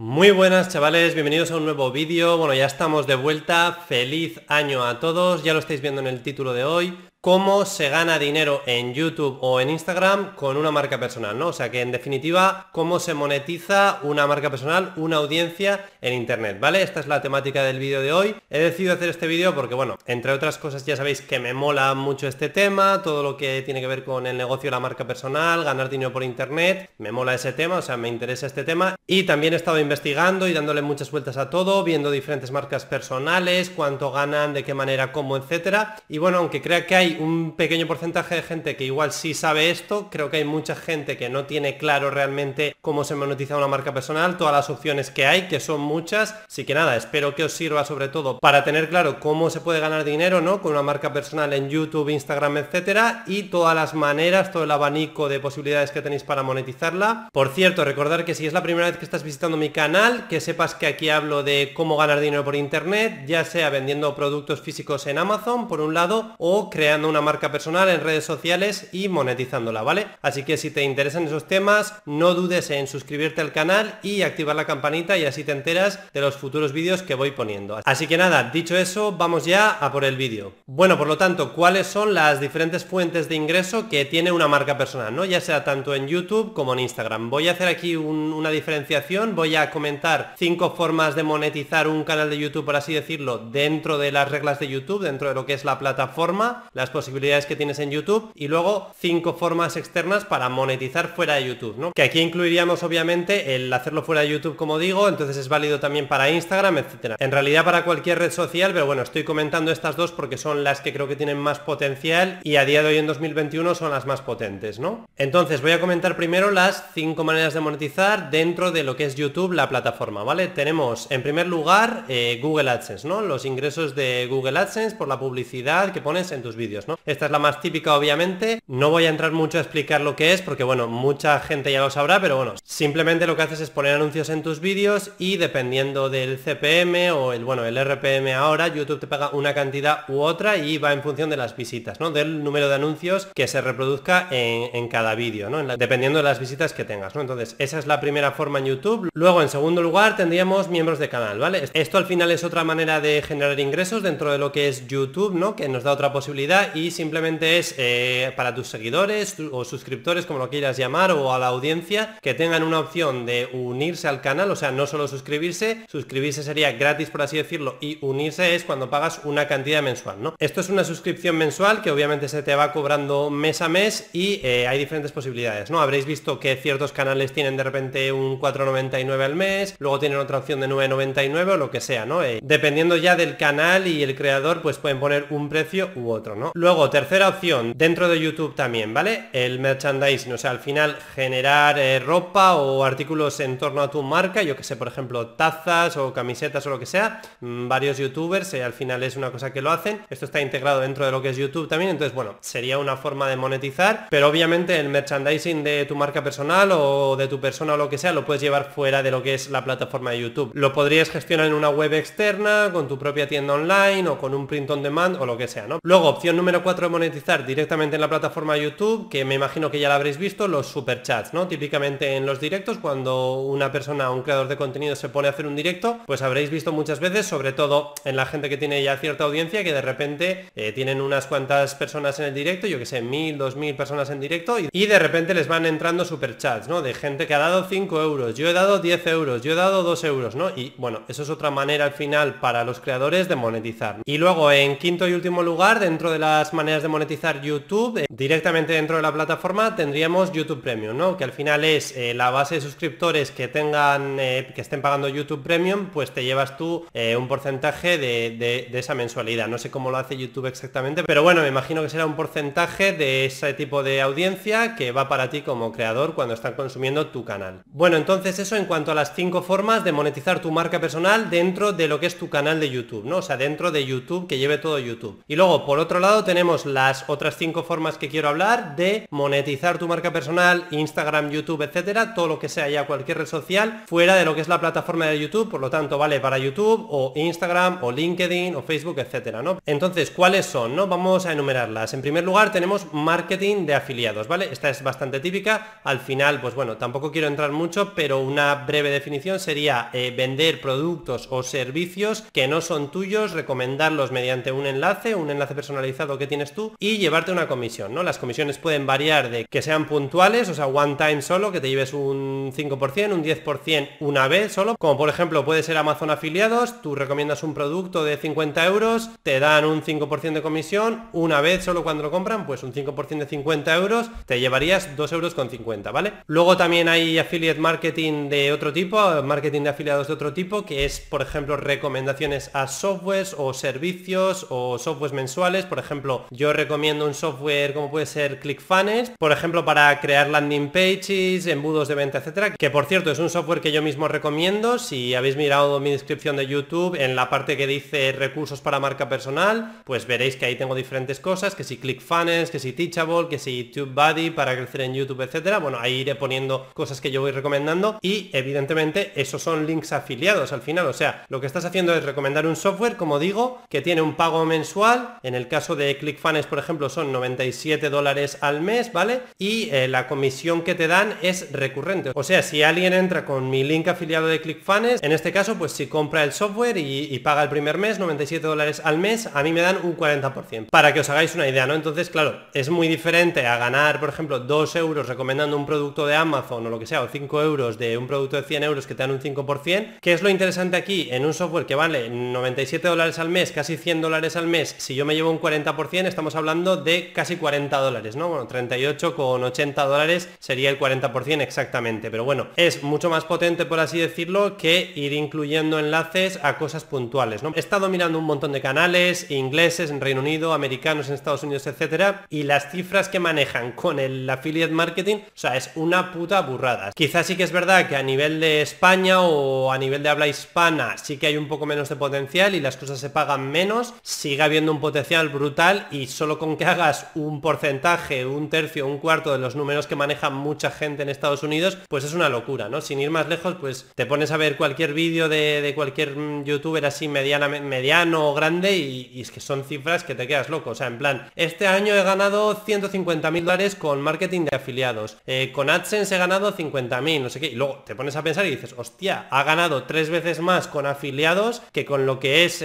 Muy buenas chavales, bienvenidos a un nuevo vídeo. Bueno, ya estamos de vuelta. Feliz año a todos. Ya lo estáis viendo en el título de hoy cómo se gana dinero en YouTube o en Instagram con una marca personal, ¿no? O sea que en definitiva, cómo se monetiza una marca personal, una audiencia en Internet, ¿vale? Esta es la temática del vídeo de hoy. He decidido hacer este vídeo porque, bueno, entre otras cosas ya sabéis que me mola mucho este tema, todo lo que tiene que ver con el negocio de la marca personal, ganar dinero por Internet, me mola ese tema, o sea, me interesa este tema. Y también he estado investigando y dándole muchas vueltas a todo, viendo diferentes marcas personales, cuánto ganan, de qué manera, cómo, etcétera. Y bueno, aunque crea que hay un pequeño porcentaje de gente que igual sí sabe esto, creo que hay mucha gente que no tiene claro realmente cómo se monetiza una marca personal, todas las opciones que hay, que son muchas, así que nada, espero que os sirva sobre todo para tener claro cómo se puede ganar dinero, ¿no? Con una marca personal en YouTube, Instagram, etcétera, y todas las maneras, todo el abanico de posibilidades que tenéis para monetizarla. Por cierto, recordar que si es la primera vez que estás visitando mi canal, que sepas que aquí hablo de cómo ganar dinero por internet, ya sea vendiendo productos físicos en Amazon, por un lado, o creando una marca personal en redes sociales y monetizándola, ¿vale? Así que si te interesan esos temas, no dudes en suscribirte al canal y activar la campanita y así te enteras de los futuros vídeos que voy poniendo. Así que nada, dicho eso, vamos ya a por el vídeo. Bueno, por lo tanto, ¿cuáles son las diferentes fuentes de ingreso que tiene una marca personal, ¿no? Ya sea tanto en YouTube como en Instagram. Voy a hacer aquí una diferenciación, voy a comentar cinco formas de monetizar un canal de YouTube, por así decirlo, dentro de las reglas de YouTube, dentro de lo que es la plataforma, las posibilidades que tienes en YouTube y luego cinco formas externas para monetizar fuera de YouTube, ¿no? Que aquí incluiríamos obviamente el hacerlo fuera de YouTube, como digo, entonces es válido también para Instagram, etcétera. En realidad para cualquier red social, pero bueno, estoy comentando estas dos porque son las que creo que tienen más potencial y a día de hoy en 2021 son las más potentes, ¿no? Entonces voy a comentar primero las cinco maneras de monetizar dentro de lo que es YouTube, la plataforma, ¿vale? Tenemos en primer lugar eh, Google AdSense, ¿no? Los ingresos de Google AdSense por la publicidad que pones en tus vídeos. Esta es la más típica, obviamente. No voy a entrar mucho a explicar lo que es, porque bueno, mucha gente ya lo sabrá, pero bueno, simplemente lo que haces es poner anuncios en tus vídeos y dependiendo del CPM o el, bueno, el RPM ahora, YouTube te paga una cantidad u otra y va en función de las visitas, ¿no? Del número de anuncios que se reproduzca en, cada vídeo, ¿no? dependiendo de las visitas que tengas, ¿no? Entonces, esa es la primera forma en YouTube. Luego, en segundo lugar, tendríamos miembros de canal, ¿vale? Esto al final es otra manera de generar ingresos dentro de lo que es YouTube, ¿no? Que nos da otra posibilidad y simplemente es eh, para tus seguidores o suscriptores, como lo quieras llamar, o a la audiencia, que tengan una opción de unirse al canal, o sea, no solo suscribirse, suscribirse sería gratis por así decirlo, y unirse es cuando pagas una cantidad mensual, ¿no? Esto es una suscripción mensual que obviamente se te va cobrando mes a mes y eh, hay diferentes posibilidades, ¿no? Habréis visto que ciertos canales tienen de repente un 4,99 al mes, luego tienen otra opción de 9,99 o lo que sea, ¿no? Eh, dependiendo ya del canal y el creador, pues pueden poner un precio u otro, ¿no? Luego, tercera opción, dentro de YouTube también, ¿vale? El merchandising, o sea, al final generar eh, ropa o artículos en torno a tu marca, yo que sé, por ejemplo, tazas o camisetas o lo que sea, mm, varios youtubers, eh, al final es una cosa que lo hacen, esto está integrado dentro de lo que es YouTube también, entonces, bueno, sería una forma de monetizar, pero obviamente el merchandising de tu marca personal o de tu persona o lo que sea, lo puedes llevar fuera de lo que es la plataforma de YouTube. Lo podrías gestionar en una web externa, con tu propia tienda online o con un print on demand o lo que sea, ¿no? Luego, opción número número 4 de monetizar directamente en la plataforma YouTube, que me imagino que ya la habréis visto, los superchats, ¿no? Típicamente en los directos, cuando una persona, un creador de contenido se pone a hacer un directo, pues habréis visto muchas veces, sobre todo en la gente que tiene ya cierta audiencia, que de repente eh, tienen unas cuantas personas en el directo, yo que sé, mil, dos mil personas en directo, y, de repente les van entrando superchats, ¿no? De gente que ha dado 5 euros, yo he dado 10 euros, yo he dado 2 euros, ¿no? Y bueno, eso es otra manera al final para los creadores de monetizar. Y luego, en quinto y último lugar, dentro de la maneras de monetizar YouTube, eh, directamente dentro de la plataforma tendríamos YouTube Premium, ¿no? Que al final es eh, la base de suscriptores que tengan, eh, que estén pagando YouTube Premium, pues te llevas tú un porcentaje de, esa mensualidad. No sé cómo lo hace YouTube exactamente, pero bueno, me imagino que será un porcentaje de ese tipo de audiencia que va para ti como creador cuando están consumiendo tu canal. Bueno, entonces eso en cuanto a las cinco formas de monetizar tu marca personal dentro de lo que es tu canal de YouTube, ¿no? O sea, dentro de YouTube que lleve todo YouTube. Y luego, por otro lado, tenemos las otras cinco formas que quiero hablar de monetizar tu marca personal, Instagram, YouTube, etcétera, todo lo que sea ya cualquier red social fuera de lo que es la plataforma de YouTube, por lo tanto vale para YouTube o Instagram o LinkedIn o Facebook, etcétera, ¿no? Entonces, ¿cuáles son? ¿No? Vamos a enumerarlas. En primer lugar tenemos marketing de afiliados, ¿vale? Esta es bastante típica. Al final, pues bueno, tampoco quiero entrar mucho, pero una breve definición sería eh, vender productos o servicios que no son tuyos, recomendarlos mediante un enlace, un enlace personalizado que tienes tú y llevarte una comisión, ¿no? Las comisiones pueden variar de que sean puntuales, o sea, one time solo, que te lleves un 5%, un 10% una vez solo, como por ejemplo puede ser Amazon afiliados, tú recomiendas un producto de 50 euros, te dan un 5% de comisión, una vez solo cuando lo compran, pues un 5% de 50 euros, te llevarías 2 euros con 50, ¿vale? Luego también hay affiliate marketing de otro tipo, marketing de afiliados de otro tipo, que es, por ejemplo, recomendaciones a softwares o servicios o softwares mensuales. Por ejemplo, yo recomiendo un software como puede ser ClickFunnels, por ejemplo, para crear landing pages, embudos de venta, etcétera, que por cierto es un software que yo mismo recomiendo. Si habéis mirado mi descripción de YouTube, en la parte que dice recursos para marca personal, pues veréis que ahí tengo diferentes cosas, que si ClickFunnels, que si Teachable, que si TubeBuddy para crecer en YouTube, etcétera. Bueno, ahí iré poniendo cosas que yo voy recomendando y evidentemente esos son links afiliados al final. O sea, lo que estás haciendo es recomendar un software, como digo, que tiene un pago mensual. En el caso de ClickFunnels, por ejemplo, son 97 dólares al mes, ¿vale? Y eh, la comisión que te dan es recurrente. O sea, si alguien entra con mi link afiliado de ClickFunnels, en este caso, pues si compra el software y, paga el primer mes, 97 dólares al mes, a mí me dan un 40%. Para que os hagáis una idea, ¿no? Entonces, claro, es muy diferente a ganar, por ejemplo, 2 euros recomendando un producto de Amazon o lo que sea, o 5 euros de un producto de 100 euros que te dan un 5%. ¿Qué es lo interesante aquí? En un software que vale 97 dólares al mes, casi 100 dólares al mes, si yo me llevo un 40%, estamos hablando de casi 40 dólares, ¿no? Bueno, 38 con 80 dólares sería el 40% exactamente. Pero bueno, es mucho más potente, por así decirlo, que ir incluyendo enlaces a cosas puntuales, ¿no? He estado mirando un montón de canales ingleses en Reino Unido, americanos en Estados Unidos, etcétera, y las cifras que manejan con el affiliate marketing, o sea, es una puta burrada. Quizás sí que es verdad que a nivel de España o a nivel de habla hispana sí que hay un poco menos de potencial y las cosas se pagan menos, sigue habiendo un potencial brutal y solo con que hagas un porcentaje, un tercio, un cuarto de los números que maneja mucha gente en Estados Unidos, pues es una locura, ¿no? Sin ir más lejos, pues te pones a ver cualquier vídeo de, cualquier mm, youtuber así mediana, mediano o grande y, es que son cifras que te quedas loco. O sea, en plan, este año he ganado 150 mil dólares con marketing de afiliados. Eh, con AdSense he ganado 50 mil, no sé qué. Y luego te pones a pensar y dices, hostia, ha ganado tres veces más con afiliados que con lo que es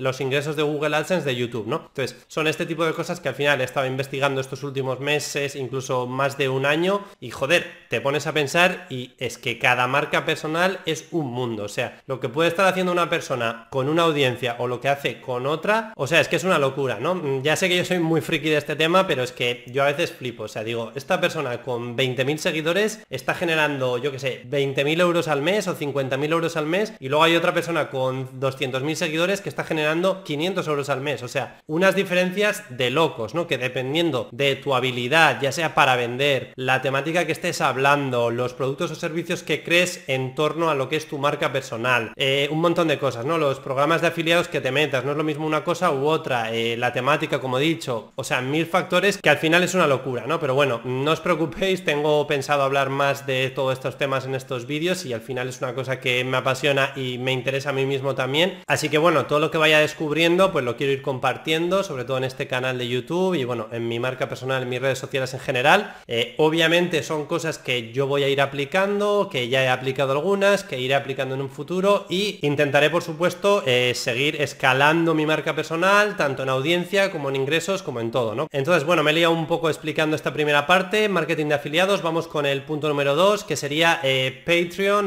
los ingresos de Google AdSense de YouTube, ¿no? Entonces, son este tipo de cosas que al final he estado investigando estos últimos meses, incluso más de un año, y joder, te pones a pensar y es que cada marca personal es un mundo. O sea, lo que puede estar haciendo una persona con una audiencia o lo que hace con otra, o sea, es que es una locura, ¿no? Ya sé que yo soy muy friki de este tema, pero es que yo a veces flipo. O sea, digo, esta persona con 20.000 seguidores está generando, yo que sé, 20.000 euros al mes o 50.000 euros al mes y luego hay otra persona con 200.000 seguidores que está generando 500 euros al mes. O sea, unas diferencias de locos, ¿no? Que dependiendo de tu habilidad, ya sea para vender, la temática que estés hablando, los productos o servicios que crees en torno a lo que es tu marca personal, eh, un montón de cosas, ¿no? Los programas de afiliados que te metas, no es lo mismo una cosa u otra, eh, la temática, como he dicho, o sea, mil factores que al final es una locura, ¿no? Pero bueno, no os preocupéis, tengo pensado hablar más de todos estos temas en estos vídeos y al final es una cosa que me apasiona y me interesa a mí mismo también. Así que bueno, todo lo que vaya descubriendo pues lo quiero ir compartiendo, sobre todo en este canal de YouTube y bueno, en mi marca personal, en mis redes sociales en general. Eh, obviamente son cosas que yo voy a ir aplicando, que ya he aplicado algunas, que iré aplicando en un futuro y intentaré por supuesto eh, seguir escalando mi marca personal, tanto en audiencia como en ingresos, como en todo, ¿no? Entonces bueno, me he liado un poco explicando esta primera parte, marketing de afiliados, vamos con el punto número 2, que sería eh, Patreon,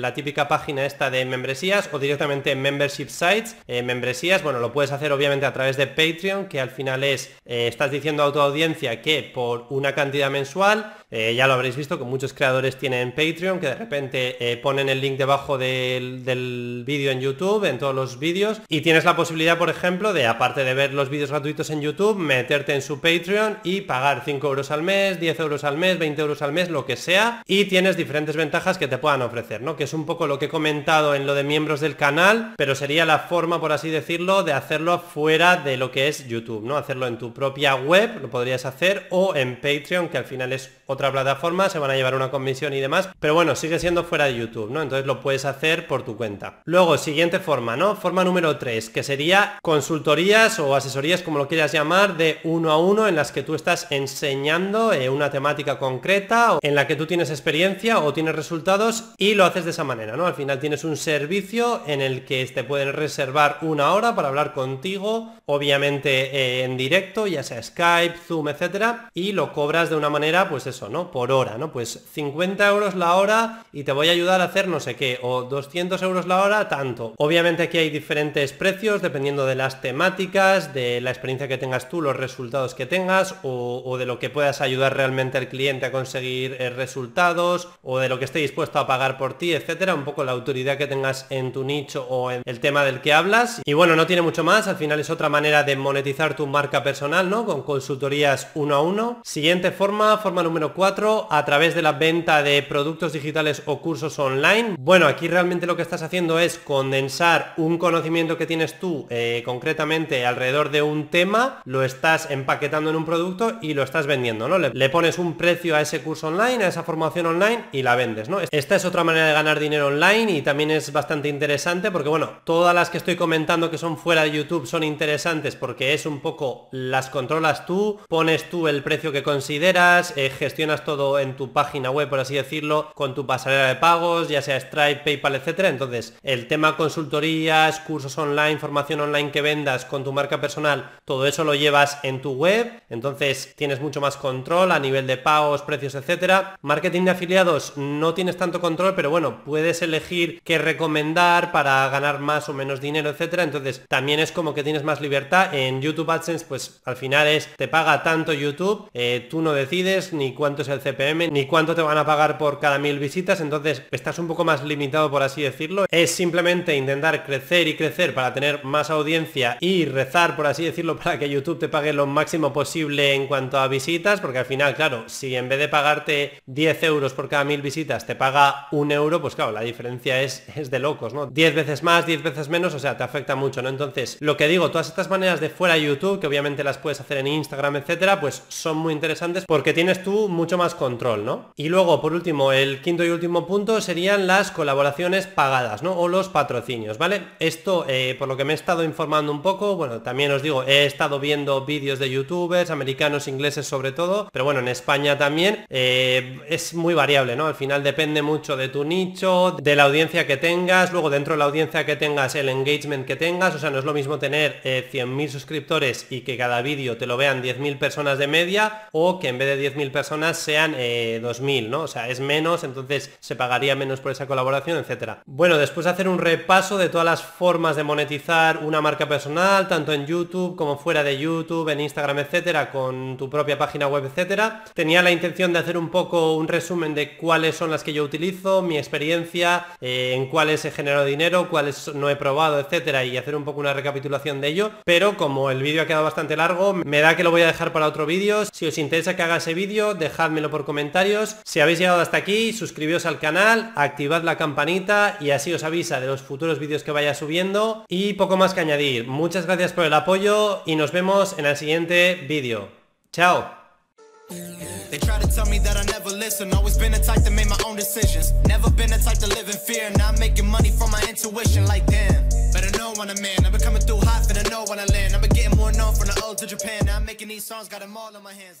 la típica página esta de membresías o directamente membership sites, membresías, bueno, lo puedes hacer obviamente a través de Patreon, que al final es, estás diciendo a tu audiencia que por una cantidad mensual Eh, ya lo habréis visto que muchos creadores tienen Patreon, que de repente eh, ponen el link debajo del, del vídeo en YouTube, en todos los vídeos, y tienes la posibilidad, por ejemplo, de, aparte de ver los vídeos gratuitos en YouTube, meterte en su Patreon y pagar 5 euros al mes, 10 euros al mes, 20 euros al mes, lo que sea, y tienes diferentes ventajas que te puedan ofrecer, ¿no? Que es un poco lo que he comentado en lo de miembros del canal, pero sería la forma, por así decirlo, de hacerlo fuera de lo que es YouTube, ¿no? Hacerlo en tu propia web, lo podrías hacer, o en Patreon, que al final es otra plataforma, se van a llevar una comisión y demás, pero bueno, sigue siendo fuera de YouTube, ¿no? Entonces lo puedes hacer por tu cuenta. Luego, siguiente forma, ¿no? Forma número 3, que sería consultorías o asesorías, como lo quieras llamar, de uno a uno, en las que tú estás enseñando eh, una temática concreta, en la que tú tienes experiencia o tienes resultados y lo haces de esa manera, ¿no? Al final tienes un servicio en el que te pueden reservar una hora para hablar contigo, obviamente eh, en directo, ya sea Skype, Zoom, etcétera, y lo cobras de una manera, pues eso, ¿no? Por hora, ¿no? Pues 50 euros la hora y te voy a ayudar a hacer no sé qué, o 200 euros la hora, tanto. Obviamente aquí hay diferentes precios dependiendo de las temáticas, de la experiencia que tengas tú, los resultados que tengas, o, de lo que puedas ayudar realmente al cliente a conseguir eh, resultados, o de lo que esté dispuesto a pagar por ti, etcétera, un poco la autoridad que tengas en tu nicho o en el tema del que hablas. Y bueno, no tiene mucho más, al final es otra manera de monetizar tu marca personal, ¿no? Con consultorías uno a uno. Siguiente forma, forma número 4, a través de la venta de productos digitales o cursos online. Bueno, aquí realmente lo que estás haciendo es condensar un conocimiento que tienes tú eh, concretamente alrededor de un tema, lo estás empaquetando en un producto y lo estás vendiendo, ¿no? Le, le, pones un precio a ese curso online, a esa formación online y la vendes, ¿no? Esta es otra manera de ganar dinero online y también es bastante interesante porque, bueno, todas las que estoy comentando que son fuera de YouTube son interesantes porque es un poco las controlas tú, pones tú el precio que consideras, eh, gestionas todo en tu página web, por así decirlo, con tu pasarela de pagos, ya sea Stripe, PayPal, etcétera. Entonces, el tema consultorías, cursos online, formación online que vendas con tu marca personal, todo eso lo llevas en tu web, entonces tienes mucho más control a nivel de pagos, precios, etcétera. Marketing de afiliados no tienes tanto control, pero bueno, puedes elegir qué recomendar para ganar más o menos dinero, etcétera. Entonces, también es como que tienes más libertad. En YouTube AdSense, pues al final es, te paga tanto YouTube, eh, tú no decides ni cuánto es el CPM, ni cuánto te van a pagar por cada mil visitas, entonces estás un poco más limitado, por así decirlo. Es simplemente intentar crecer y crecer para tener más audiencia y rezar, por así decirlo, para que YouTube te pague lo máximo posible en cuanto a visitas, porque al final, claro, si en vez de pagarte 10 euros por cada mil visitas te paga un euro, pues claro, la diferencia es, es de locos, ¿no? 10 veces más, 10 veces menos, o sea, te afecta mucho, ¿no? Entonces, lo que digo, todas estas maneras de fuera YouTube, que obviamente las puedes hacer en Instagram, etcétera, pues son muy interesantes porque tienes tú mucho más control, ¿no? Y luego, por último, el quinto y último punto serían las colaboraciones pagadas, ¿no? O los patrocinios, ¿vale? Esto, eh, por lo que me he estado informando un poco, bueno, también os digo, he estado viendo vídeos de youtubers, americanos, ingleses sobre todo, pero bueno, en España también, eh, es muy variable, ¿no? Al final depende mucho de tu nicho, de la audiencia que tengas, luego dentro de la audiencia que tengas, el engagement que tengas, o sea, no es lo mismo tener eh, 100.000 suscriptores y que cada vídeo te lo vean 10.000 personas de media, o que en vez de 10.000 personas sean 2.000, eh, ¿no? O sea, es menos, entonces se pagaría menos por esa colaboración, etcétera. Bueno, después de hacer un repaso de todas las formas de monetizar una marca personal, tanto en YouTube como fuera de YouTube, en Instagram, etcétera, con tu propia página web, etcétera, tenía la intención de hacer un poco un resumen de cuáles son las que yo utilizo, mi experiencia, eh, en cuáles he generado dinero, cuáles no he probado, etcétera, y hacer un poco una recapitulación de ello, pero como el vídeo ha quedado bastante largo, me da que lo voy a dejar para otro vídeo. Si os interesa que haga ese vídeo, dejádmelo por comentarios. Si habéis llegado hasta aquí, suscribíos al canal, activad la campanita y así os avisa de los futuros vídeos que vaya subiendo. Y poco más que añadir. Muchas gracias por el apoyo y nos vemos en el siguiente vídeo. ¡Chao!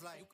Tell.